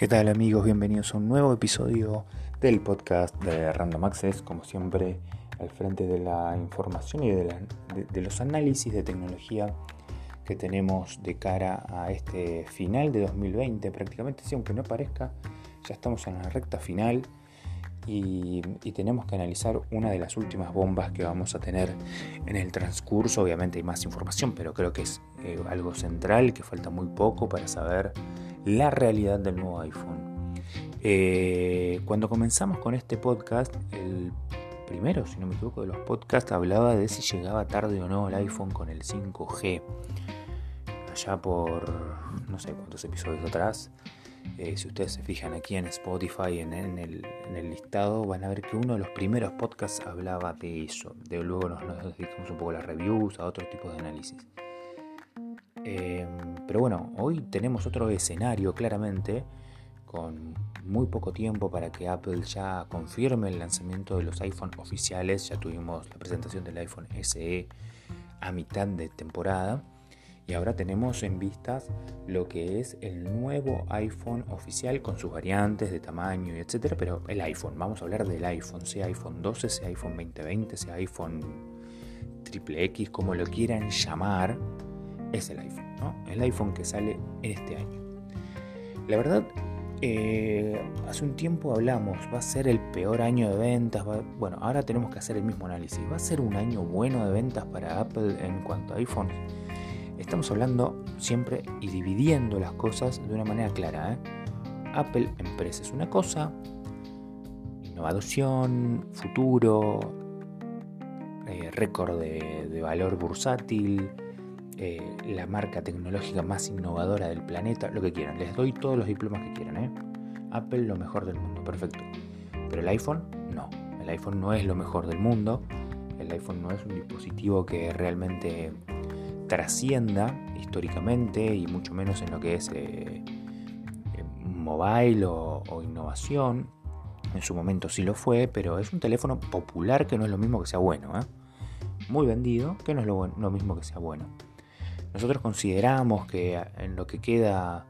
¿Qué tal amigos? Bienvenidos a un nuevo episodio del podcast de Random Access, como siempre al frente de la información y de, los análisis de tecnología que tenemos de cara a este final de 2020, prácticamente, sí, aunque no parezca, ya estamos en la recta final y, tenemos que analizar una de las últimas bombas que vamos a tener en el transcurso, obviamente hay más información, pero creo que es eh, algo central, que falta muy poco para saber la realidad del nuevo iPhone. Eh, cuando comenzamos con este podcast, el primero, si no me equivoco, de los podcasts hablaba de si llegaba tarde o no el iPhone con el 5G. Allá por no sé cuántos episodios atrás, eh, si ustedes se fijan aquí en Spotify, en, el, listado, van a ver que uno de los primeros podcasts hablaba de eso. De luego nos, nos dedicamos un poco a las reviews, a otros tipos de análisis. Em, pero bueno, hoy tenemos otro escenario claramente, con muy poco tiempo para que Apple ya confirme el lanzamiento de los iPhone oficiales. Ya tuvimos la presentación del iPhone SE a mitad de temporada. Y ahora tenemos en vistas lo que es el nuevo iPhone oficial con sus variantes de tamaño y etcétera, pero el iPhone, vamos a hablar del iPhone, sea iPhone 12, sea iPhone 2020, sea iPhone triple X, como lo quieran llamar, es el iPhone, ¿no? El iPhone que sale en este año. La verdad, eh, hace un tiempo hablamos, va a ser el peor año de ventas. bueno, ahora tenemos que hacer el mismo análisis. ¿Va a ser un año bueno de ventas para Apple en cuanto a iPhone? Estamos hablando siempre y dividiendo las cosas de una manera clara. ¿eh? Apple empresa es una cosa, innovación, futuro, eh, récord de, valor bursátil, eh, la marca tecnológica más innovadora del planeta, lo que quieran. Les doy todos los diplomas que quieran. Apple lo mejor del mundo, perfecto. Pero el iPhone no. El iPhone no es lo mejor del mundo. El iPhone no es un dispositivo que realmente trascienda históricamente y mucho menos en lo que es eh, mobile o, innovación. En su momento sí lo fue, pero es un teléfono popular que no es lo mismo que sea bueno. Muy vendido, que no es lo mismo que sea bueno. Nosotros consideramos que en lo que queda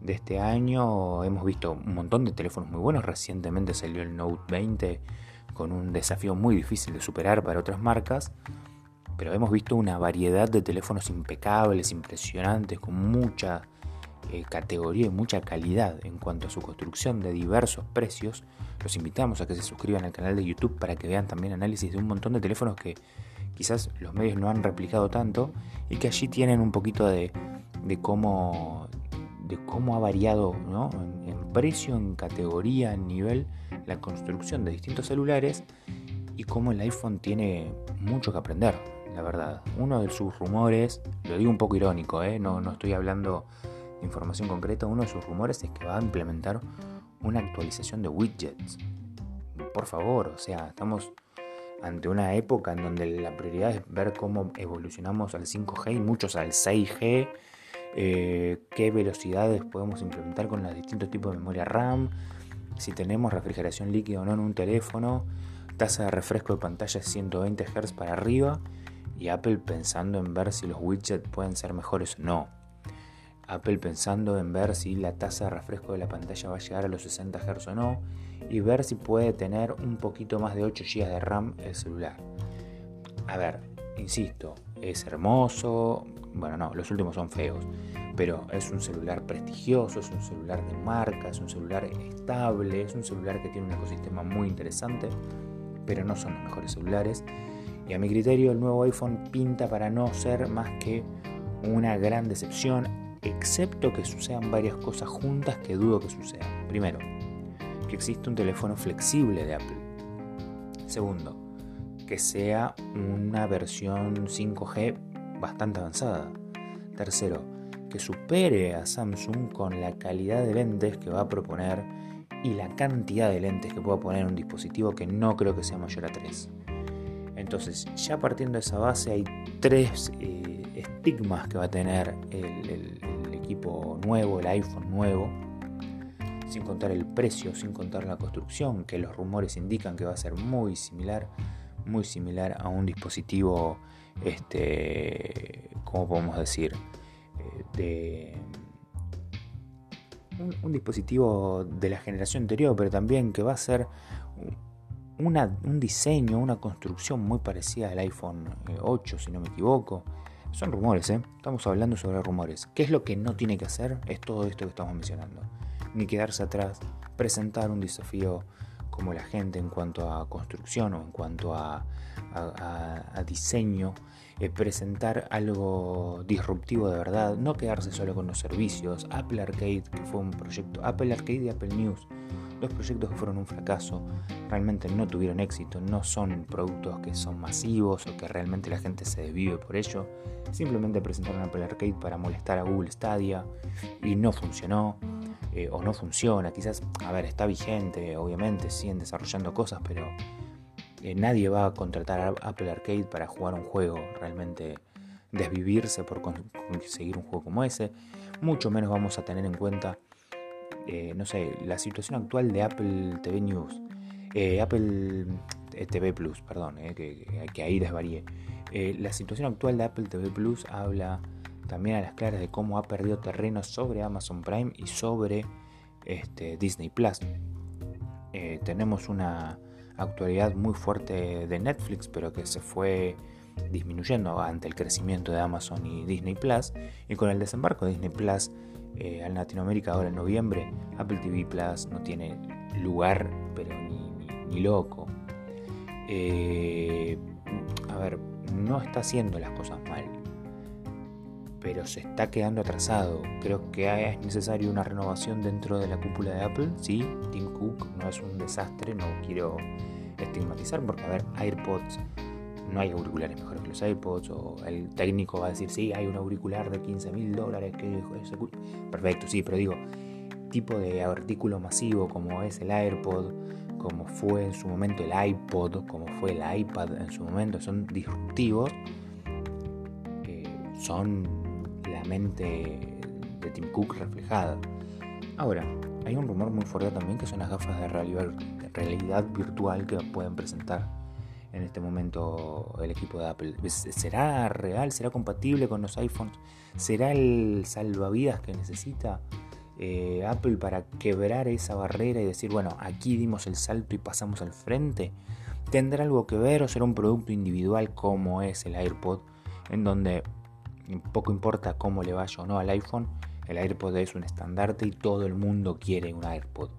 de este año hemos visto un montón de teléfonos muy buenos. Recientemente salió el Note 20 con un desafío muy difícil de superar para otras marcas. Pero hemos visto una variedad de teléfonos impecables, impresionantes, con mucha eh, categoría y mucha calidad en cuanto a su construcción de diversos precios. Los invitamos a que se suscriban al canal de YouTube para que vean también análisis de un montón de teléfonos que quizás los medios no han replicado tanto y que allí tienen un poquito de, cómo, de cómo ha variado en, precio, en categoría, en nivel, la construcción de distintos celulares y cómo el iPhone tiene mucho que aprender, la verdad. Uno de sus rumores, lo digo un poco irónico, ¿eh? no, no estoy hablando de información concreta, uno de sus rumores es que va a implementar una actualización de widgets. Por favor, o sea, estamos ante una época en donde la prioridad es ver cómo evolucionamos al 5G y muchos al 6G, eh, qué velocidades podemos implementar con los distintos tipos de memoria RAM, si tenemos refrigeración líquida o no en un teléfono, tasa de refresco de pantalla 120 Hz para arriba y Apple pensando en ver si los widgets pueden ser mejores o no. Apple pensando en ver si la tasa de refresco de la pantalla va a llegar a los 60 Hz o no y ver si puede tener un poquito más de 8 GB de RAM el celular. A ver, insisto, es hermoso, bueno no, los últimos son feos, pero es un celular prestigioso, es un celular de marca, es un celular estable, es un celular que tiene un ecosistema muy interesante, pero no son los mejores celulares. Y a mi criterio el nuevo iPhone pinta para no ser más que una gran decepción, excepto que sucedan varias cosas juntas que dudo que sucedan. Primero, que existe un teléfono flexible de Apple. Segundo, que sea una versión 5G bastante avanzada. Tercero, que supere a Samsung con la calidad de lentes que va a proponer y la cantidad de lentes que pueda poner un dispositivo que no creo que sea mayor a 3. Entonces, ya partiendo de esa base, hay tres eh, estigmas que va a tener el equipo nuevo, el iPhone nuevo, sin contar el precio, sin contar la construcción, que los rumores indican que va a ser muy similar, muy similar a un dispositivo, este, ¿cómo podemos decir? Eh, de, un, dispositivo de la generación anterior, pero también que va a ser un diseño, una construcción muy parecida al iPhone 8, eh, si no me equivoco. Son rumores, ¿eh? Estamos hablando sobre rumores. ¿Qué es lo que no tiene que hacer? Es todo esto que estamos mencionando. Ni quedarse atrás, presentar un desafío como la gente en cuanto a construcción o en cuanto a, diseño, eh, presentar algo disruptivo de verdad, no quedarse solo con los servicios. Apple Arcade, que fue un proyecto, Apple Arcade y Apple News, dos proyectos que fueron un fracaso, realmente no tuvieron éxito, no son productos que son masivos o que realmente la gente se desvive por ello. Simplemente presentaron Apple Arcade para molestar a Google Stadia y no funcionó. Eh, o no funciona, quizás, a ver, está vigente, obviamente, siguen desarrollando cosas, pero eh, nadie va a contratar a Apple Arcade para jugar un juego, realmente desvivirse por conseguir un juego como ese, mucho menos vamos a tener en cuenta, eh, no sé, la situación actual de Apple TV News, Apple TV Plus, perdón, que, que, ahí desvaríe. la situación actual de Apple TV Plus habla también a las claras de cómo ha perdido terreno sobre Amazon Prime y sobre este, Disney Plus. Eh, tenemos una actualidad muy fuerte de Netflix, pero que se fue disminuyendo ante el crecimiento de Amazon y Disney Plus. Y con el desembarco de Disney Plus eh, en Latinoamérica ahora en noviembre, Apple TV Plus no tiene lugar, pero ni, loco. Eh, a ver, no está haciendo las cosas mal pero se está quedando atrasado. Creo que es necesario una renovación dentro de la cúpula de Apple. Sí, Tim Cook no es un desastre, no quiero estigmatizar, porque a ver, AirPods, no hay auriculares mejores que los AirPods, o el técnico va a decir, sí, hay un auricular de 15 mil dólares que Perfecto, sí, pero digo, tipo de artículo masivo como es el AirPod, como fue en su momento el iPod, como fue el iPad en su momento, son disruptivos, eh, son mente de Tim Cook reflejada. Ahora, hay un rumor muy fuerte también que son las gafas de realidad virtual que pueden presentar en este momento el equipo de Apple. ¿Será real? ¿Será compatible con los iPhones? ¿Será el salvavidas que necesita eh, Apple para quebrar esa barrera y decir, bueno, aquí dimos el salto y pasamos al frente? ¿Tendrá algo que ver o será un producto individual como es el AirPod, en donde poco importa cómo le vaya o no al iPhone, el AirPod es un estandarte y todo el mundo quiere un AirPod.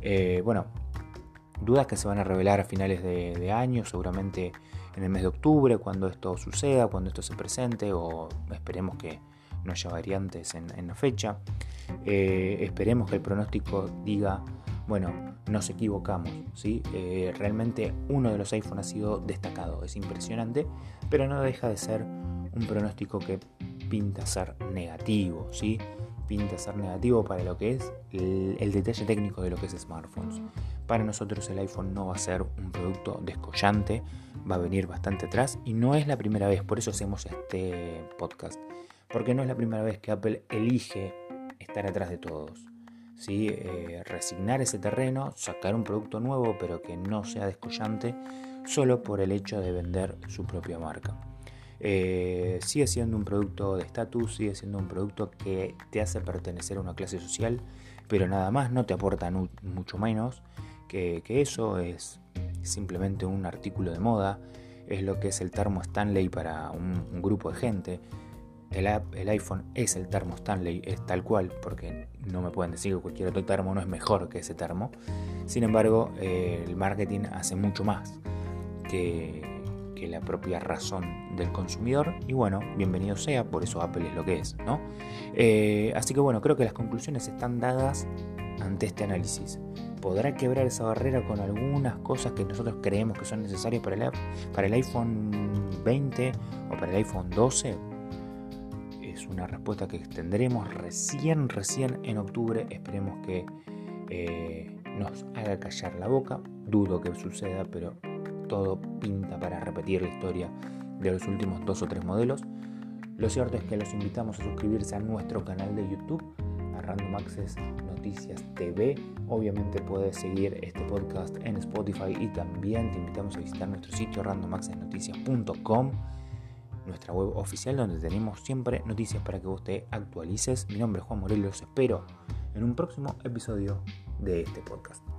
Eh, bueno, dudas que se van a revelar a finales de, año, seguramente en el mes de octubre, cuando esto suceda, cuando esto se presente, o esperemos que no haya variantes en, la fecha. Eh, esperemos que el pronóstico diga, bueno, nos equivocamos, ¿sí? Eh, realmente uno de los iPhones ha sido destacado, es impresionante, pero no deja de ser un pronóstico que pinta ser negativo, ¿sí? Pinta ser negativo para lo que es el, detalle técnico de lo que es smartphones. Para nosotros el iPhone no va a ser un producto descollante, va a venir bastante atrás y no es la primera vez, por eso hacemos este podcast, porque no es la primera vez que Apple elige estar atrás de todos. ¿sí? Eh, resignar ese terreno, sacar un producto nuevo pero que no sea descollante solo por el hecho de vender su propia marca. Eh, sigue siendo un producto de estatus, sigue siendo un producto que te hace pertenecer a una clase social, pero nada más, no te aporta mucho menos que, eso, es simplemente un artículo de moda, es lo que es el termo Stanley para un, grupo de gente. El, el, iPhone es el termo Stanley, es tal cual, porque no me pueden decir que cualquier otro termo no es mejor que ese termo. Sin embargo, eh, el marketing hace mucho más que, la propia razón del consumidor. Y bueno, bienvenido sea, por eso Apple es lo que es, ¿no? Eh, así que bueno, creo que las conclusiones están dadas ante este análisis. ¿Podrá quebrar esa barrera con algunas cosas que nosotros creemos que son necesarias para el, para el iPhone 20 o para el iPhone 12? Es una respuesta que extenderemos recién, recién en octubre. Esperemos que eh, nos haga callar la boca. Dudo que suceda, pero todo pinta para repetir la historia de los últimos dos o tres modelos. Lo cierto es que los invitamos a suscribirse a nuestro canal de YouTube, a Random Access Noticias TV. Obviamente puedes seguir este podcast en Spotify y también te invitamos a visitar nuestro sitio randomaccessnoticias.com, nuestra web oficial donde tenemos siempre noticias para que vos te actualices. Mi nombre es Juan Morelos, espero en un próximo episodio de este podcast.